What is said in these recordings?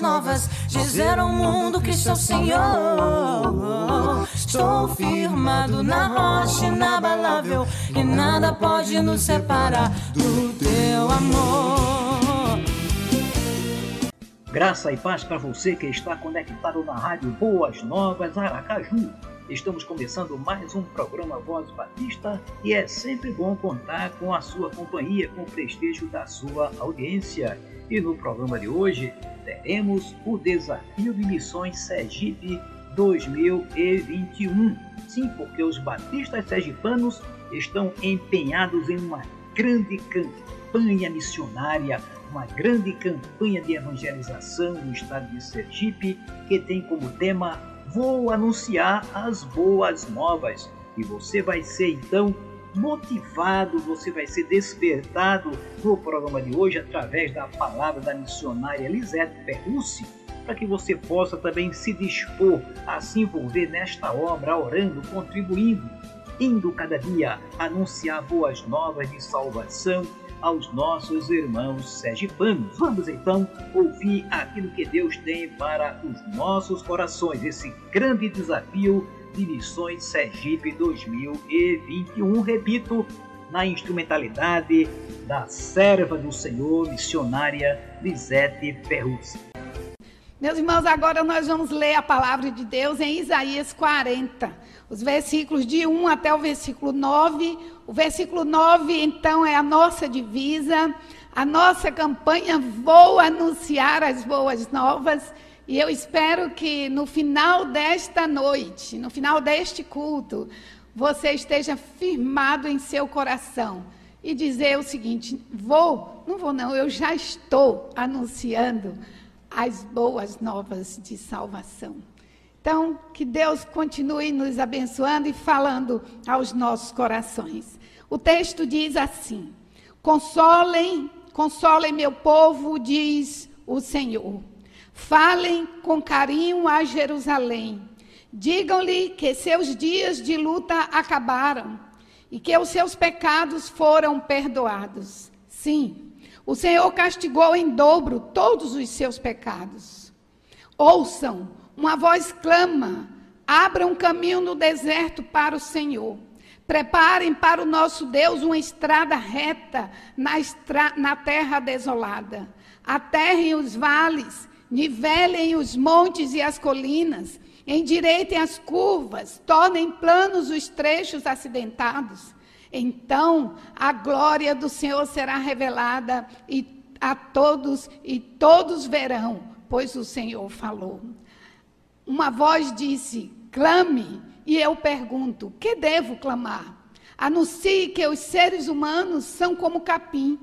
Novas, dizer ao mundo que sou Senhor. Estou firmado na rocha inabalável e nada pode nos separar do teu amor. Graça e paz para você que está conectado na rádio Boas Novas Aracaju. Estamos começando mais um programa Voz Batista e é sempre bom contar com a sua companhia, com o prestígio da sua audiência. E no programa de hoje teremos o Desafio de Missões Sergipe 2021. Sim, porque os batistas sergipanos estão empenhados em uma grande campanha missionária, uma grande campanha de evangelização no estado de Sergipe, que tem como tema Vou anunciar as boas novas. E você vai ser então motivado, você vai ser despertado no programa de hoje através da palavra da missionária Lisete Perrucci, para que você possa também se dispor a se envolver nesta obra, orando, contribuindo, indo cada dia anunciar boas novas de salvação aos nossos irmãos sergipanos. Vamos então ouvir aquilo que Deus tem para os nossos corações, esse grande desafio de Missões Sergipe 2021. Repito, na instrumentalidade da serva do Senhor, missionária Lisete Perruzzi. Meus irmãos, agora nós vamos ler a palavra de Deus em Isaías 40, os versículos de 1 até o versículo 9. O versículo 9, então, é a nossa divisa, a nossa campanha Vou anunciar as boas novas. E eu espero que no final desta noite, no final deste culto, você esteja firmado em seu coração e dizer o seguinte: vou, não vou não, eu já estou anunciando as boas novas de salvação. Então, que Deus continue nos abençoando e falando aos nossos corações. O texto diz assim: Consolem, consolem meu povo, diz o Senhor. Falem com carinho a Jerusalém. Digam-lhe que seus dias de luta acabaram e que os seus pecados foram perdoados. Sim, o Senhor castigou em dobro todos os seus pecados. Ouçam, uma voz clama: abram caminho no deserto para o Senhor. Preparem para o nosso Deus uma estrada reta na, estra na terra desolada. Aterrem os vales nivelem os montes e as colinas, endireitem as curvas, tornem planos os trechos acidentados. Então a glória do Senhor será revelada e a todos e todos verão, pois o Senhor falou. Uma voz disse: clame, e eu pergunto: que devo clamar? Anuncie que os seres humanos são como capim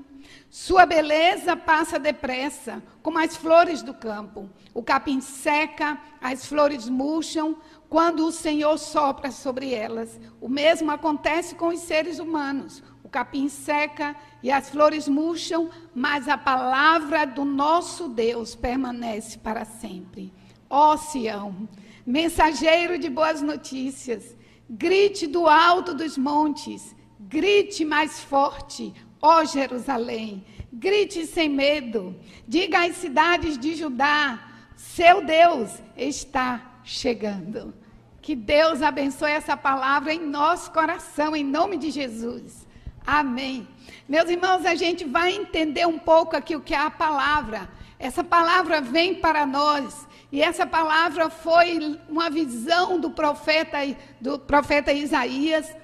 sua beleza passa depressa, como as flores do campo. O capim seca, as flores murcham, quando o Senhor sopra sobre elas. O mesmo acontece com os seres humanos. O capim seca e as flores murcham, mas a palavra do nosso Deus permanece para sempre. Ó Sião, mensageiro de boas notícias, grite do alto dos montes, grite mais forte, Ó Jerusalém, grite sem medo, diga às cidades de Judá: seu Deus está chegando. Que Deus abençoe essa palavra em nosso coração, em nome de Jesus. Amém. Meus irmãos, a gente vai entender um pouco aqui o que é a palavra. Essa palavra vem para nós. E essa palavra foi uma visão do profeta, do profeta Isaías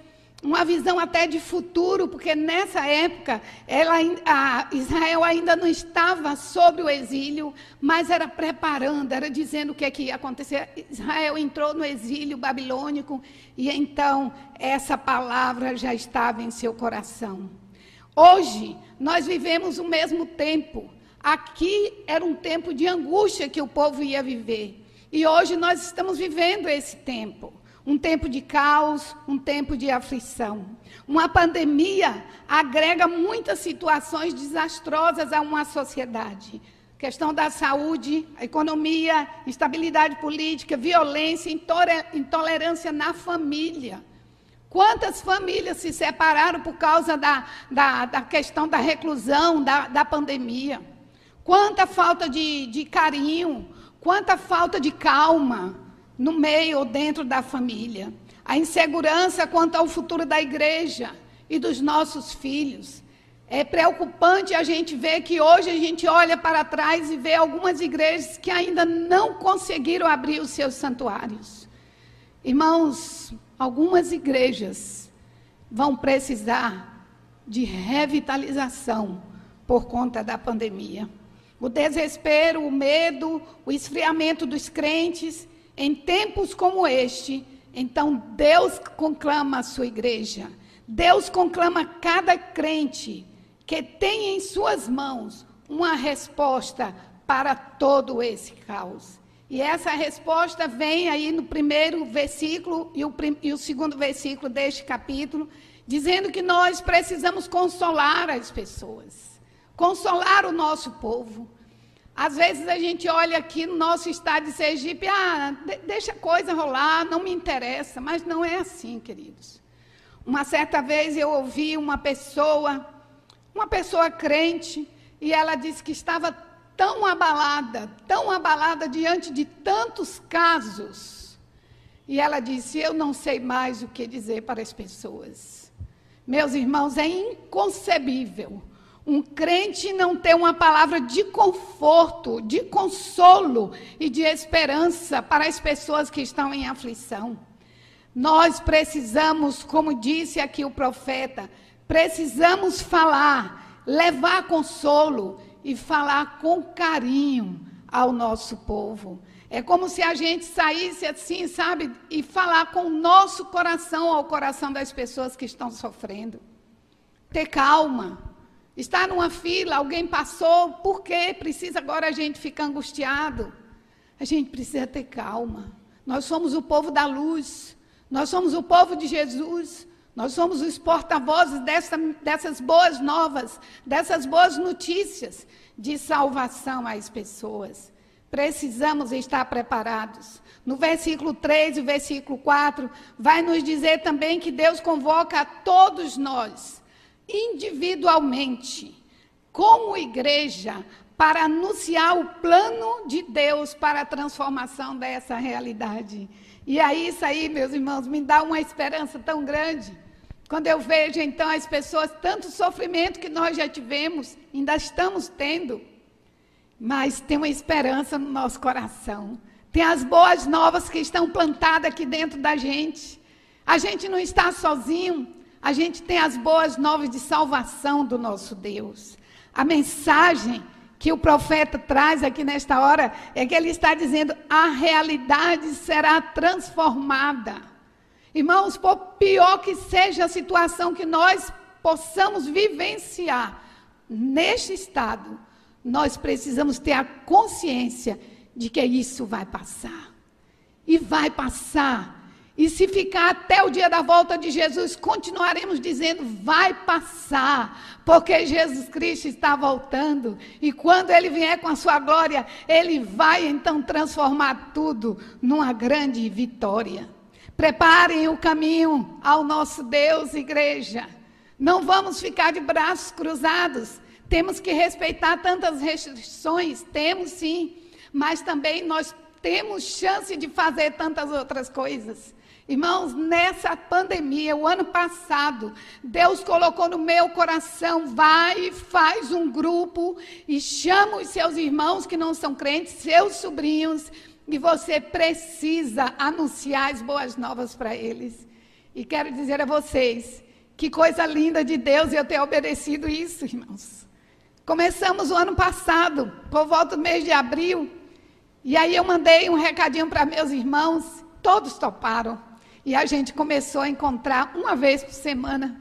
uma visão até de futuro, porque nessa época ela, Israel ainda não estava sobre o exílio, mas era preparando, era dizendo o que, é que ia acontecer. Israel entrou no exílio babilônico e então essa palavra já estava em seu coração. Hoje nós vivemos o mesmo tempo. Aqui era um tempo de angústia que o povo ia viver. E hoje nós estamos vivendo esse tempo um tempo de caos, um tempo de aflição. Uma pandemia agrega muitas situações desastrosas a uma sociedade. Questão da saúde, economia, instabilidade política, violência, intolerância na família. Quantas famílias se separaram por causa da, da, da questão da reclusão, da, da pandemia? Quanta falta de, de carinho, quanta falta de calma no meio ou dentro da família. A insegurança quanto ao futuro da igreja e dos nossos filhos. É preocupante a gente ver que hoje a gente olha para trás e vê algumas igrejas que ainda não conseguiram abrir os seus santuários. Irmãos, algumas igrejas vão precisar de revitalização por conta da pandemia. O desespero, o medo, o esfriamento dos crentes em tempos como este, então Deus conclama a sua igreja. Deus conclama cada crente que tem em suas mãos uma resposta para todo esse caos. E essa resposta vem aí no primeiro versículo e o, e o segundo versículo deste capítulo, dizendo que nós precisamos consolar as pessoas, consolar o nosso povo. Às vezes a gente olha aqui no nosso estado de Sergipe, ah, deixa a coisa rolar, não me interessa, mas não é assim, queridos. Uma certa vez eu ouvi uma pessoa, uma pessoa crente, e ela disse que estava tão abalada, tão abalada diante de tantos casos. E ela disse: Eu não sei mais o que dizer para as pessoas. Meus irmãos, é inconcebível um crente não tem uma palavra de conforto, de consolo e de esperança para as pessoas que estão em aflição. Nós precisamos, como disse aqui o profeta, precisamos falar, levar consolo e falar com carinho ao nosso povo. É como se a gente saísse assim, sabe, e falar com o nosso coração ao coração das pessoas que estão sofrendo. Ter calma Está numa fila, alguém passou, por que precisa agora a gente ficar angustiado? A gente precisa ter calma. Nós somos o povo da luz, nós somos o povo de Jesus, nós somos os porta-vozes dessa, dessas boas novas, dessas boas notícias de salvação às pessoas. Precisamos estar preparados. No versículo 3 e versículo 4, vai nos dizer também que Deus convoca a todos nós individualmente, como igreja, para anunciar o plano de Deus para a transformação dessa realidade. E aí, isso aí, meus irmãos, me dá uma esperança tão grande. Quando eu vejo, então, as pessoas, tanto sofrimento que nós já tivemos, ainda estamos tendo, mas tem uma esperança no nosso coração. Tem as boas novas que estão plantadas aqui dentro da gente. A gente não está sozinho, a gente tem as boas novas de salvação do nosso Deus. A mensagem que o profeta traz aqui nesta hora é que ele está dizendo: a realidade será transformada. Irmãos, por pior que seja a situação que nós possamos vivenciar neste estado, nós precisamos ter a consciência de que isso vai passar. E vai passar e se ficar até o dia da volta de Jesus, continuaremos dizendo: vai passar, porque Jesus Cristo está voltando. E quando ele vier com a sua glória, ele vai então transformar tudo numa grande vitória. Preparem o caminho ao nosso Deus, igreja. Não vamos ficar de braços cruzados. Temos que respeitar tantas restrições, temos sim, mas também nós temos chance de fazer tantas outras coisas. Irmãos, nessa pandemia, o ano passado, Deus colocou no meu coração: vai e faz um grupo e chama os seus irmãos que não são crentes, seus sobrinhos, e você precisa anunciar as boas novas para eles. E quero dizer a vocês que coisa linda de Deus eu ter obedecido isso, irmãos. Começamos o ano passado, por volta do mês de abril, e aí eu mandei um recadinho para meus irmãos, todos toparam. E a gente começou a encontrar uma vez por semana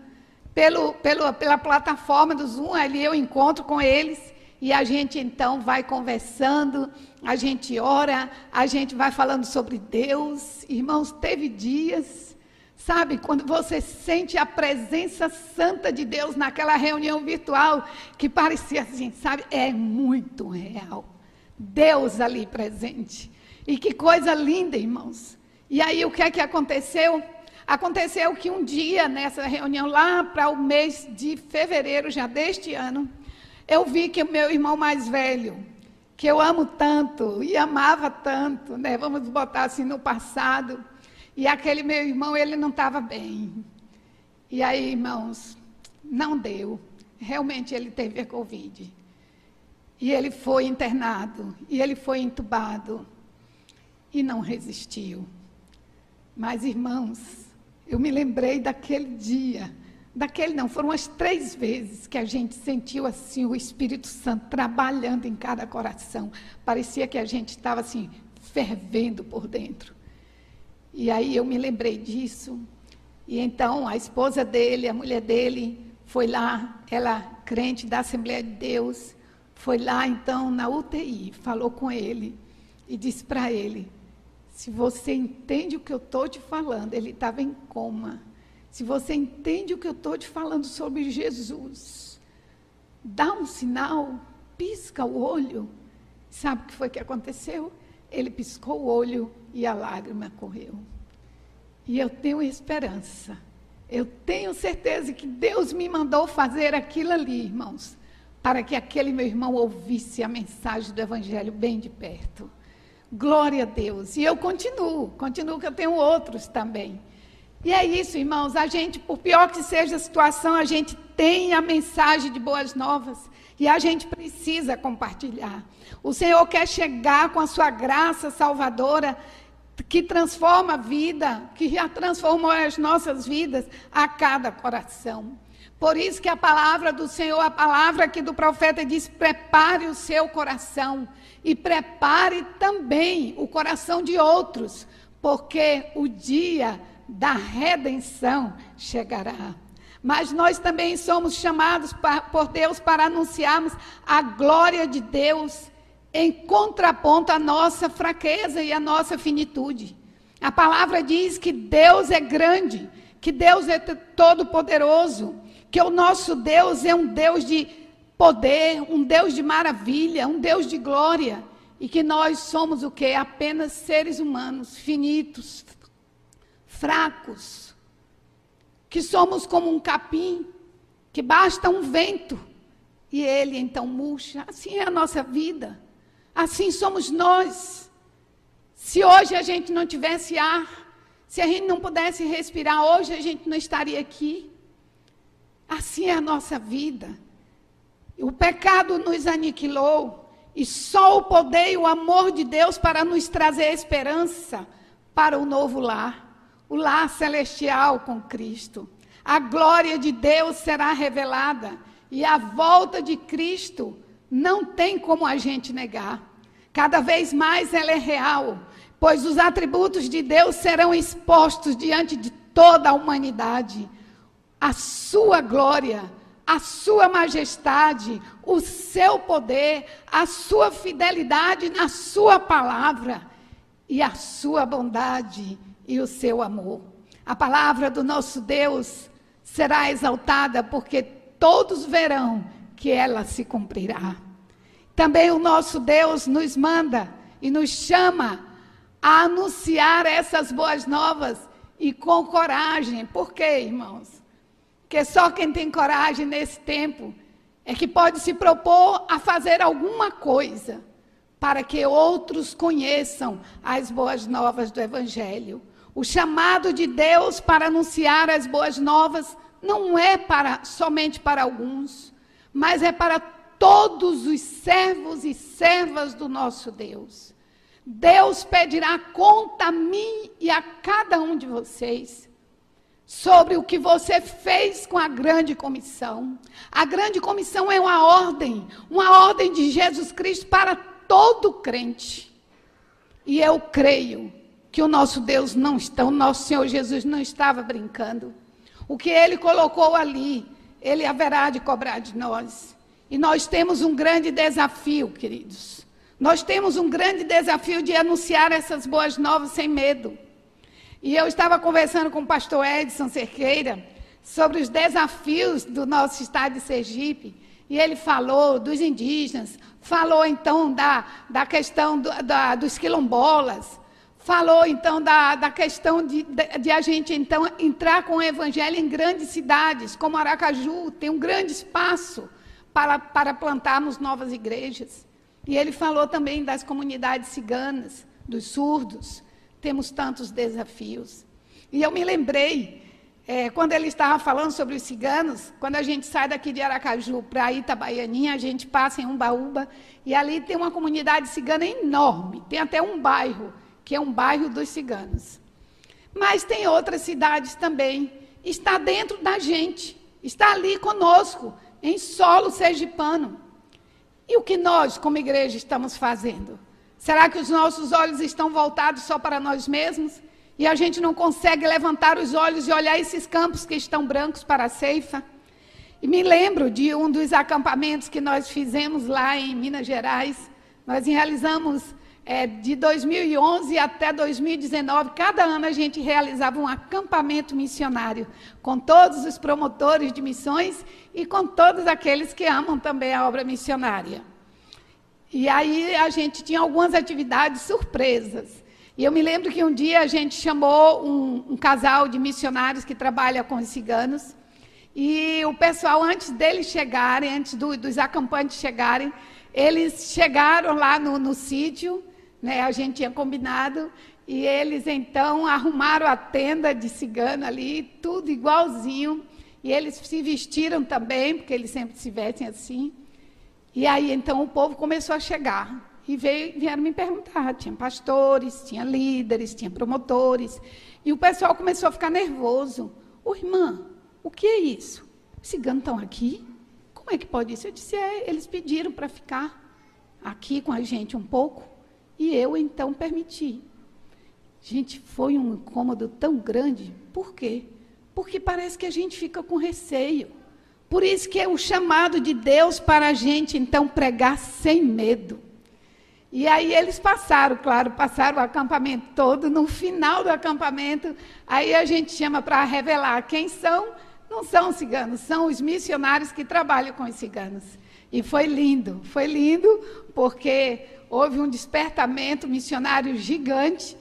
pelo, pelo, pela plataforma do Zoom, ali eu encontro com eles e a gente então vai conversando, a gente ora, a gente vai falando sobre Deus. Irmãos, teve dias, sabe, quando você sente a presença santa de Deus naquela reunião virtual, que parecia assim, sabe, é muito real. Deus ali presente. E que coisa linda, irmãos. E aí o que é que aconteceu? Aconteceu que um dia, nessa reunião, lá para o mês de fevereiro já deste ano, eu vi que o meu irmão mais velho, que eu amo tanto e amava tanto, né? Vamos botar assim no passado, e aquele meu irmão, ele não estava bem. E aí, irmãos, não deu. Realmente ele teve a Covid. E ele foi internado, e ele foi entubado, e não resistiu. Mas, irmãos, eu me lembrei daquele dia, daquele não, foram as três vezes que a gente sentiu assim o Espírito Santo trabalhando em cada coração. Parecia que a gente estava assim, fervendo por dentro. E aí eu me lembrei disso. E então a esposa dele, a mulher dele, foi lá, ela crente da Assembleia de Deus, foi lá então na UTI, falou com ele e disse para ele: se você entende o que eu estou te falando, ele estava em coma. Se você entende o que eu estou te falando sobre Jesus, dá um sinal, pisca o olho. Sabe o que foi que aconteceu? Ele piscou o olho e a lágrima correu. E eu tenho esperança. Eu tenho certeza que Deus me mandou fazer aquilo ali, irmãos para que aquele meu irmão ouvisse a mensagem do Evangelho bem de perto. Glória a Deus. E eu continuo, continuo que eu tenho outros também. E é isso, irmãos, a gente, por pior que seja a situação, a gente tem a mensagem de boas novas e a gente precisa compartilhar. O Senhor quer chegar com a sua graça salvadora que transforma a vida, que já transformou as nossas vidas a cada coração. Por isso que a palavra do Senhor, a palavra aqui do profeta diz: prepare o seu coração e prepare também o coração de outros, porque o dia da redenção chegará. Mas nós também somos chamados por Deus para anunciarmos a glória de Deus em contraponto à nossa fraqueza e à nossa finitude. A palavra diz que Deus é grande, que Deus é todo-poderoso, que o nosso Deus é um Deus de poder, um Deus de maravilha, um Deus de glória, e que nós somos o que? Apenas seres humanos, finitos, fracos, que somos como um capim, que basta um vento e ele então murcha. Assim é a nossa vida, assim somos nós. Se hoje a gente não tivesse ar, se a gente não pudesse respirar, hoje a gente não estaria aqui. Assim é a nossa vida. O pecado nos aniquilou e só o poder e o amor de Deus para nos trazer esperança para o novo lar, o lar celestial com Cristo. A glória de Deus será revelada e a volta de Cristo não tem como a gente negar. Cada vez mais ela é real, pois os atributos de Deus serão expostos diante de toda a humanidade a sua glória, a sua majestade, o seu poder, a sua fidelidade na sua palavra e a sua bondade e o seu amor. A palavra do nosso Deus será exaltada porque todos verão que ela se cumprirá. Também o nosso Deus nos manda e nos chama a anunciar essas boas novas e com coragem. Por quê, irmãos? Que só quem tem coragem nesse tempo é que pode se propor a fazer alguma coisa para que outros conheçam as boas novas do Evangelho. O chamado de Deus para anunciar as boas novas não é para somente para alguns, mas é para todos os servos e servas do nosso Deus. Deus pedirá conta a mim e a cada um de vocês sobre o que você fez com a grande comissão. A grande comissão é uma ordem, uma ordem de Jesus Cristo para todo crente. E eu creio que o nosso Deus não está, o nosso Senhor Jesus não estava brincando. O que ele colocou ali, ele haverá de cobrar de nós. E nós temos um grande desafio, queridos. Nós temos um grande desafio de anunciar essas boas novas sem medo. E eu estava conversando com o pastor Edson Cerqueira sobre os desafios do nosso estado de Sergipe. E ele falou dos indígenas, falou então da, da questão do, da, dos quilombolas, falou então da, da questão de, de, de, a gente então entrar com o evangelho em grandes cidades, como Aracaju, tem um grande espaço para, para plantarmos novas igrejas. E ele falou também das comunidades ciganas, dos surdos, temos tantos desafios. E eu me lembrei, é, quando ele estava falando sobre os ciganos, quando a gente sai daqui de Aracaju para Itabaianinha, a gente passa em Umbaúba, e ali tem uma comunidade cigana enorme, tem até um bairro, que é um bairro dos ciganos. Mas tem outras cidades também, está dentro da gente, está ali conosco, em solo sergipano. E o que nós, como igreja, estamos fazendo? Será que os nossos olhos estão voltados só para nós mesmos? E a gente não consegue levantar os olhos e olhar esses campos que estão brancos para a ceifa? E me lembro de um dos acampamentos que nós fizemos lá em Minas Gerais. Nós realizamos é, de 2011 até 2019, cada ano a gente realizava um acampamento missionário com todos os promotores de missões e com todos aqueles que amam também a obra missionária. E aí a gente tinha algumas atividades surpresas. E eu me lembro que um dia a gente chamou um, um casal de missionários que trabalha com os ciganos. E o pessoal, antes deles chegarem, antes do, dos acampantes chegarem, eles chegaram lá no, no sítio, né, a gente tinha combinado, e eles então arrumaram a tenda de cigano ali, tudo igualzinho. E eles se vestiram também, porque eles sempre se vestem assim. E aí então o povo começou a chegar e veio, vieram me perguntar. Tinha pastores, tinha líderes, tinha promotores. E o pessoal começou a ficar nervoso. Ô irmã, o que é isso? Os ciganos estão aqui? Como é que pode isso? Eu disse, é, eles pediram para ficar aqui com a gente um pouco. E eu então permiti. Gente, foi um incômodo tão grande. Por quê? Porque parece que a gente fica com receio. Por isso que é o chamado de Deus para a gente, então, pregar sem medo. E aí eles passaram, claro, passaram o acampamento todo. No final do acampamento, aí a gente chama para revelar quem são. Não são ciganos, são os missionários que trabalham com os ciganos. E foi lindo, foi lindo, porque houve um despertamento missionário gigante.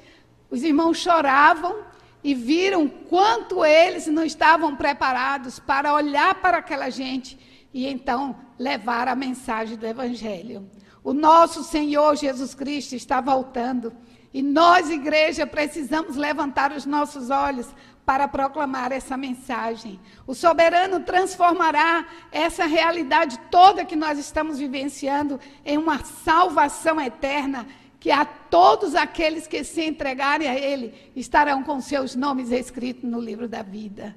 Os irmãos choravam, e viram quanto eles não estavam preparados para olhar para aquela gente e então levar a mensagem do Evangelho. O nosso Senhor Jesus Cristo está voltando e nós, igreja, precisamos levantar os nossos olhos para proclamar essa mensagem. O soberano transformará essa realidade toda que nós estamos vivenciando em uma salvação eterna que a todos aqueles que se entregarem a Ele estarão com seus nomes escritos no livro da vida.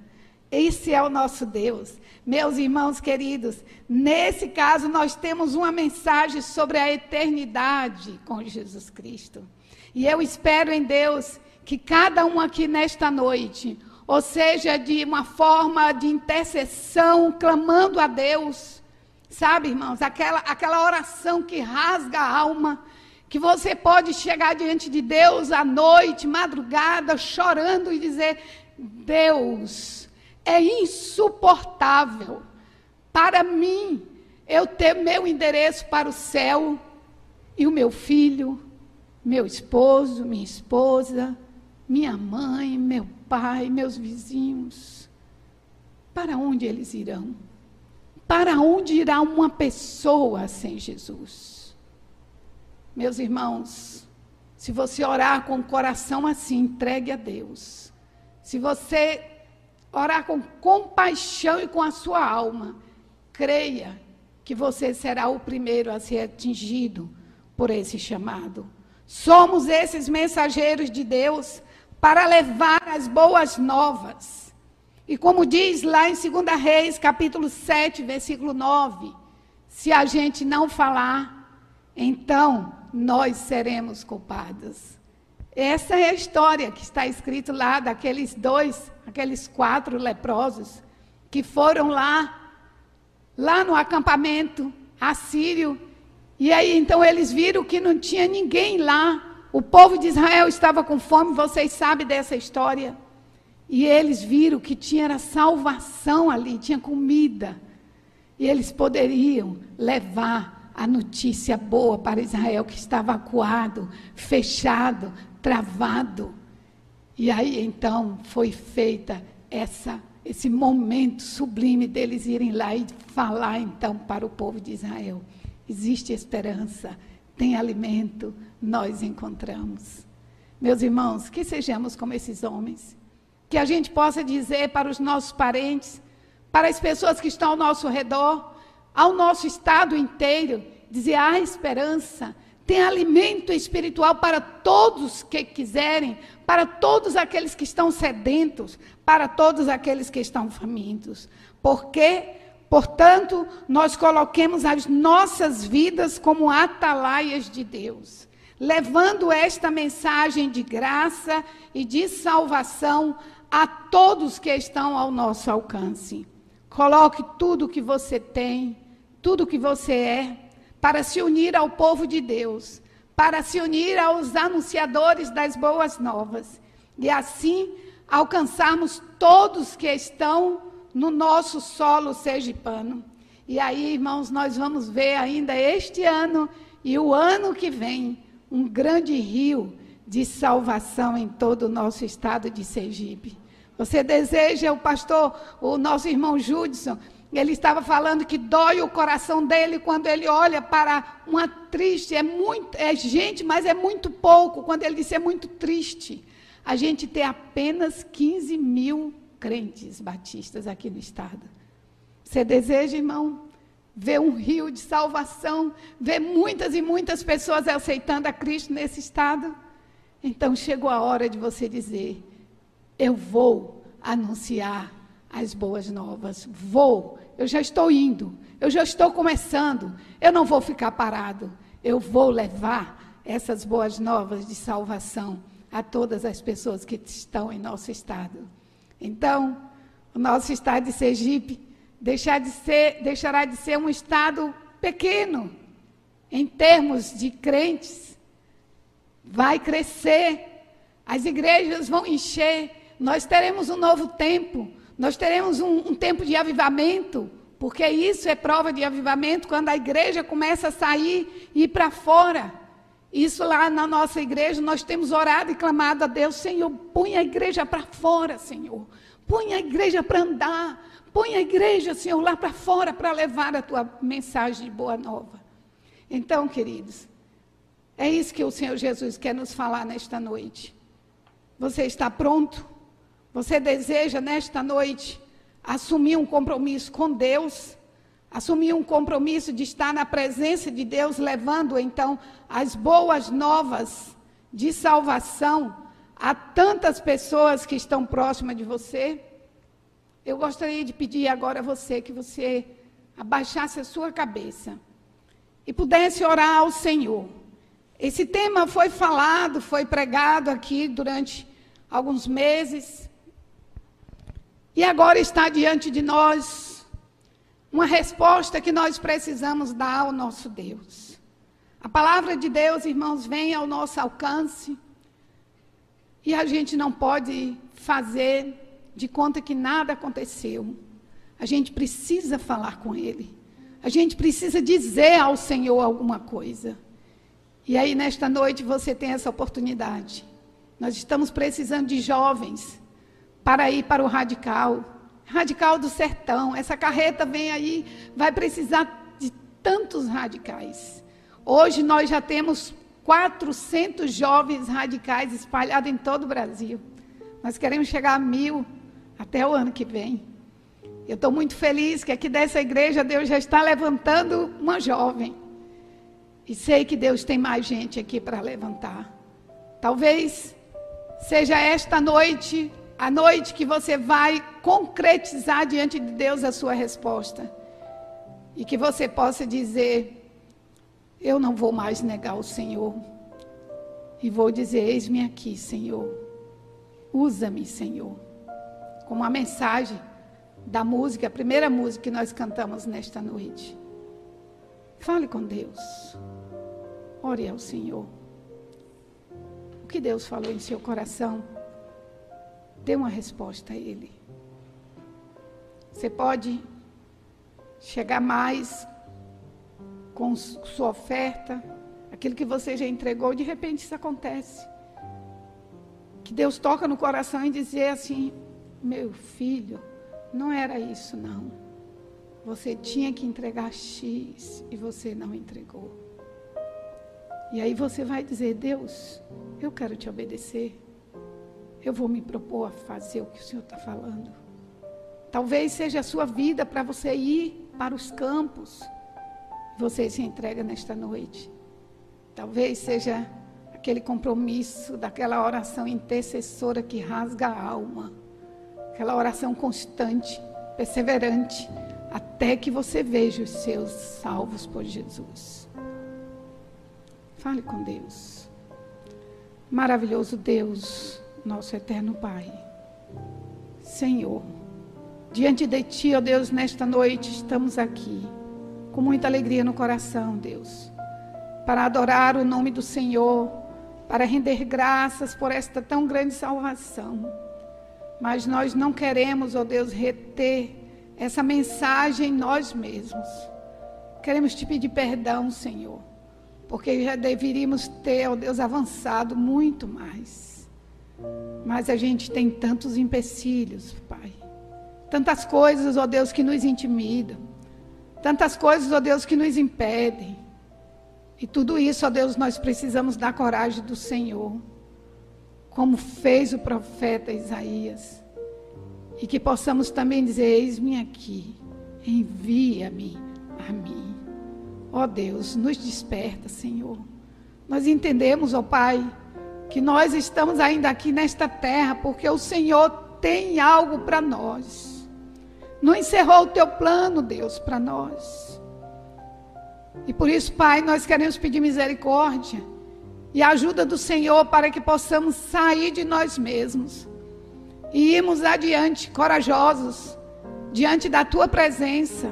Esse é o nosso Deus. Meus irmãos queridos, nesse caso nós temos uma mensagem sobre a eternidade com Jesus Cristo. E eu espero em Deus que cada um aqui nesta noite, ou seja, de uma forma de intercessão, clamando a Deus, sabe, irmãos, aquela, aquela oração que rasga a alma, que você pode chegar diante de Deus à noite, madrugada, chorando e dizer: Deus, é insuportável para mim eu ter meu endereço para o céu e o meu filho, meu esposo, minha esposa, minha mãe, meu pai, meus vizinhos. Para onde eles irão? Para onde irá uma pessoa sem Jesus? Meus irmãos, se você orar com o coração assim, entregue a Deus. Se você orar com compaixão e com a sua alma, creia que você será o primeiro a ser atingido por esse chamado. Somos esses mensageiros de Deus para levar as boas novas. E como diz lá em 2 Reis, capítulo 7, versículo 9, se a gente não falar, então nós seremos culpados. Essa é a história que está escrito lá daqueles dois, aqueles quatro leprosos que foram lá, lá no acampamento assírio. E aí então eles viram que não tinha ninguém lá. O povo de Israel estava com fome, vocês sabem dessa história. E eles viram que tinha salvação ali, tinha comida. E eles poderiam levar a notícia boa para Israel, que estava acuado, fechado, travado. E aí então foi feita essa esse momento sublime deles irem lá e falar então para o povo de Israel. Existe esperança, tem alimento, nós encontramos. Meus irmãos, que sejamos como esses homens. Que a gente possa dizer para os nossos parentes, para as pessoas que estão ao nosso redor, ao nosso estado inteiro, dizer: há esperança, tem alimento espiritual para todos que quiserem, para todos aqueles que estão sedentos, para todos aqueles que estão famintos. Porque, portanto, nós coloquemos as nossas vidas como atalaias de Deus, levando esta mensagem de graça e de salvação a todos que estão ao nosso alcance. Coloque tudo o que você tem, tudo o que você é, para se unir ao povo de Deus, para se unir aos anunciadores das boas novas e assim alcançarmos todos que estão no nosso solo sergipano. E aí, irmãos, nós vamos ver ainda este ano e o ano que vem um grande rio de salvação em todo o nosso estado de Sergipe. Você deseja, o pastor, o nosso irmão Judson, ele estava falando que dói o coração dele quando ele olha para uma triste, é muito, é gente, mas é muito pouco. Quando ele disse é muito triste, a gente ter apenas 15 mil crentes batistas aqui no estado. Você deseja, irmão, ver um rio de salvação, ver muitas e muitas pessoas aceitando a Cristo nesse estado? Então chegou a hora de você dizer: eu vou anunciar as boas novas. Vou, eu já estou indo, eu já estou começando, eu não vou ficar parado. Eu vou levar essas boas novas de salvação a todas as pessoas que estão em nosso estado. Então, o nosso estado de Sergipe deixar de ser, deixará de ser um estado pequeno em termos de crentes. Vai crescer, as igrejas vão encher, nós teremos um novo tempo, nós teremos um, um tempo de avivamento, porque isso é prova de avivamento quando a igreja começa a sair e ir para fora. Isso lá na nossa igreja, nós temos orado e clamado a Deus, Senhor, põe a igreja para fora, Senhor. Põe a igreja para andar. Põe a igreja, Senhor, lá para fora para levar a tua mensagem de boa nova. Então, queridos, é isso que o Senhor Jesus quer nos falar nesta noite. Você está pronto? Você deseja nesta noite assumir um compromisso com Deus, assumir um compromisso de estar na presença de Deus, levando então as boas novas de salvação a tantas pessoas que estão próximas de você? Eu gostaria de pedir agora a você que você abaixasse a sua cabeça e pudesse orar ao Senhor. Esse tema foi falado, foi pregado aqui durante alguns meses. E agora está diante de nós uma resposta que nós precisamos dar ao nosso Deus. A palavra de Deus, irmãos, vem ao nosso alcance e a gente não pode fazer de conta que nada aconteceu. A gente precisa falar com Ele. A gente precisa dizer ao Senhor alguma coisa. E aí, nesta noite, você tem essa oportunidade. Nós estamos precisando de jovens para ir para o radical. Radical do sertão. Essa carreta vem aí, vai precisar de tantos radicais. Hoje nós já temos 400 jovens radicais espalhados em todo o Brasil. Nós queremos chegar a mil até o ano que vem. Eu estou muito feliz que aqui dessa igreja Deus já está levantando uma jovem. E sei que Deus tem mais gente aqui para levantar. Talvez seja esta noite a noite que você vai concretizar diante de Deus a sua resposta. E que você possa dizer: Eu não vou mais negar o Senhor. E vou dizer: Eis-me aqui, Senhor. Usa-me, Senhor. Como a mensagem da música, a primeira música que nós cantamos nesta noite. Fale com Deus. Ore ao Senhor. O que Deus falou em seu coração, dê uma resposta a Ele. Você pode chegar mais com sua oferta, aquilo que você já entregou, de repente isso acontece. Que Deus toca no coração e dizer assim: meu filho, não era isso não. Você tinha que entregar X e você não entregou. E aí você vai dizer: Deus, eu quero te obedecer. Eu vou me propor a fazer o que o Senhor está falando. Talvez seja a sua vida para você ir para os campos. Você se entrega nesta noite. Talvez seja aquele compromisso daquela oração intercessora que rasga a alma. Aquela oração constante, perseverante, até que você veja os seus salvos por Jesus. Fale com Deus. Maravilhoso Deus, nosso eterno Pai. Senhor, diante de Ti, ó Deus, nesta noite estamos aqui, com muita alegria no coração, Deus, para adorar o nome do Senhor, para render graças por esta tão grande salvação. Mas nós não queremos, ó Deus, reter essa mensagem em nós mesmos. Queremos te pedir perdão, Senhor porque já deveríamos ter, ó Deus, avançado muito mais. Mas a gente tem tantos empecilhos, Pai. Tantas coisas, ó Deus, que nos intimidam. Tantas coisas, ó Deus, que nos impedem. E tudo isso, ó Deus, nós precisamos da coragem do Senhor. Como fez o profeta Isaías. E que possamos também dizer: Eis-me aqui, envia-me a mim. Ó oh Deus, nos desperta, Senhor. Nós entendemos, ó oh Pai, que nós estamos ainda aqui nesta terra porque o Senhor tem algo para nós. Não encerrou o teu plano, Deus, para nós. E por isso, Pai, nós queremos pedir misericórdia e ajuda do Senhor para que possamos sair de nós mesmos e irmos adiante, corajosos, diante da tua presença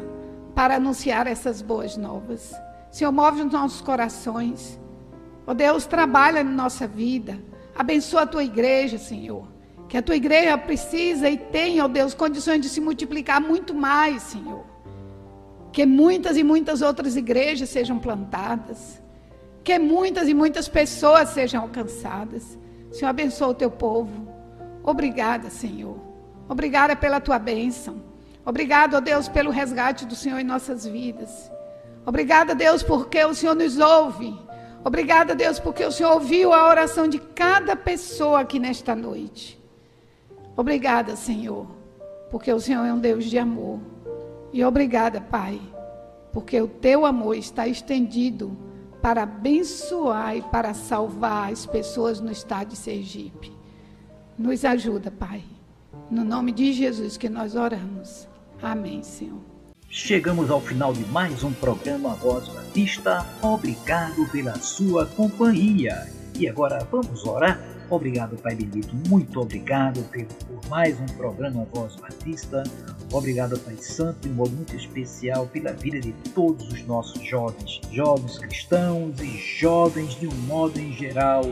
para anunciar essas boas novas. Senhor, move os nossos corações. Oh Deus, trabalha na nossa vida. Abençoa a tua igreja, Senhor. Que a tua igreja precisa e tem, ó oh Deus, condições de se multiplicar muito mais, Senhor. Que muitas e muitas outras igrejas sejam plantadas. Que muitas e muitas pessoas sejam alcançadas. Senhor, abençoa o teu povo. Obrigada, Senhor. Obrigada pela tua bênção. Obrigado, ó Deus, pelo resgate do Senhor em nossas vidas. Obrigada, Deus, porque o Senhor nos ouve. Obrigada, Deus, porque o Senhor ouviu a oração de cada pessoa aqui nesta noite. Obrigada, Senhor, porque o Senhor é um Deus de amor. E obrigada, Pai, porque o teu amor está estendido para abençoar e para salvar as pessoas no estado de Sergipe. Nos ajuda, Pai. No nome de Jesus que nós oramos. Amém, Senhor. Chegamos ao final de mais um programa Voz Batista. Obrigado pela sua companhia. E agora vamos orar. Obrigado, Pai Bendito. Muito obrigado por mais um programa Voz Batista. Obrigado, Pai Santo, de um modo muito especial pela vida de todos os nossos jovens, jovens cristãos e jovens de um modo em geral,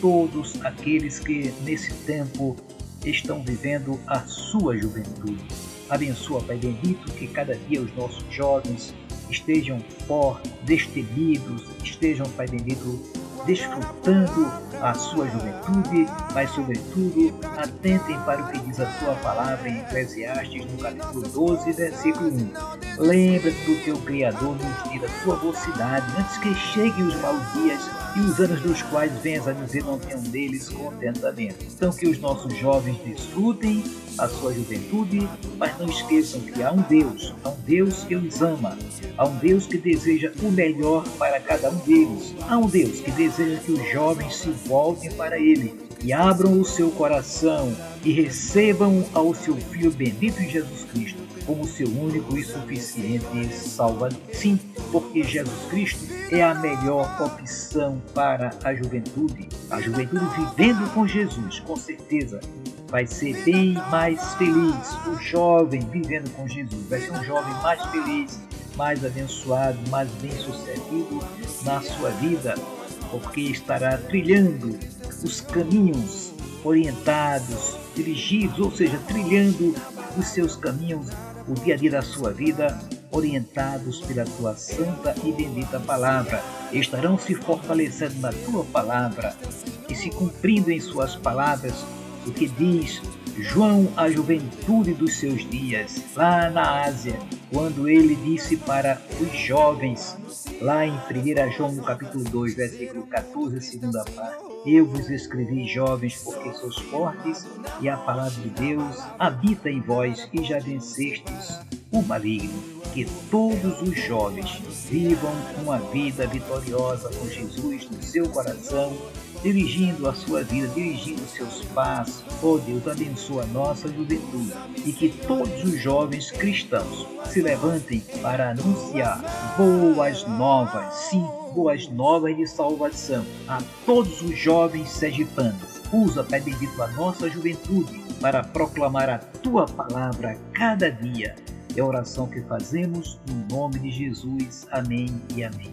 todos aqueles que nesse tempo estão vivendo a sua juventude. Abençoa, Pai bendito, que cada dia os nossos jovens estejam fortes, destemidos, estejam, Pai bendito, desfrutando a sua juventude, mas, sobretudo, atentem para o que diz a tua palavra em Eclesiastes, no capítulo 12, versículo 1. Lembra-te do teu Criador nos dias da tua mocidade, antes que cheguem os maus dias e os anos dos quais dizer não tenham deles contentamento. Então, que os nossos jovens desfrutem a sua juventude, mas não esqueçam que há um Deus, há um Deus que os ama, há um Deus que deseja o melhor para cada um deles, há um Deus que deseja que os jovens se voltem para Ele e abram o seu coração e recebam ao seu Filho bendito Jesus Cristo como seu único e suficiente Salvador. Sim, porque Jesus Cristo é a melhor opção para a juventude. A juventude vivendo com Jesus, com certeza, vai ser bem mais feliz. O jovem vivendo com Jesus vai ser um jovem mais feliz, mais abençoado, mais bem-sucedido na sua vida, porque estará trilhando os caminhos orientados, dirigidos, ou seja, trilhando os seus caminhos, o dia a dia da sua vida, orientados pela tua santa e bendita palavra. Estarão se fortalecendo na tua palavra e se cumprindo em suas palavras o que diz João à juventude dos seus dias, lá na Ásia, quando ele disse para os jovens, lá em 1 João capítulo 2, versículo 14, segunda parte, eu vos escrevi, jovens, porque sois fortes e a palavra de Deus habita em vós e já vencestes o maligno. Que todos os jovens vivam uma vida vitoriosa com Jesus no seu coração dirigindo a sua vida, dirigindo seus passos. Oh Deus, abençoa a nossa juventude e que todos os jovens cristãos se levantem para anunciar boas novas, sim, boas novas de salvação a todos os jovens sergipanos. Usa, Pai bendito, a nossa juventude para proclamar a tua palavra cada dia. É a oração que fazemos no nome de Jesus. Amém e amém.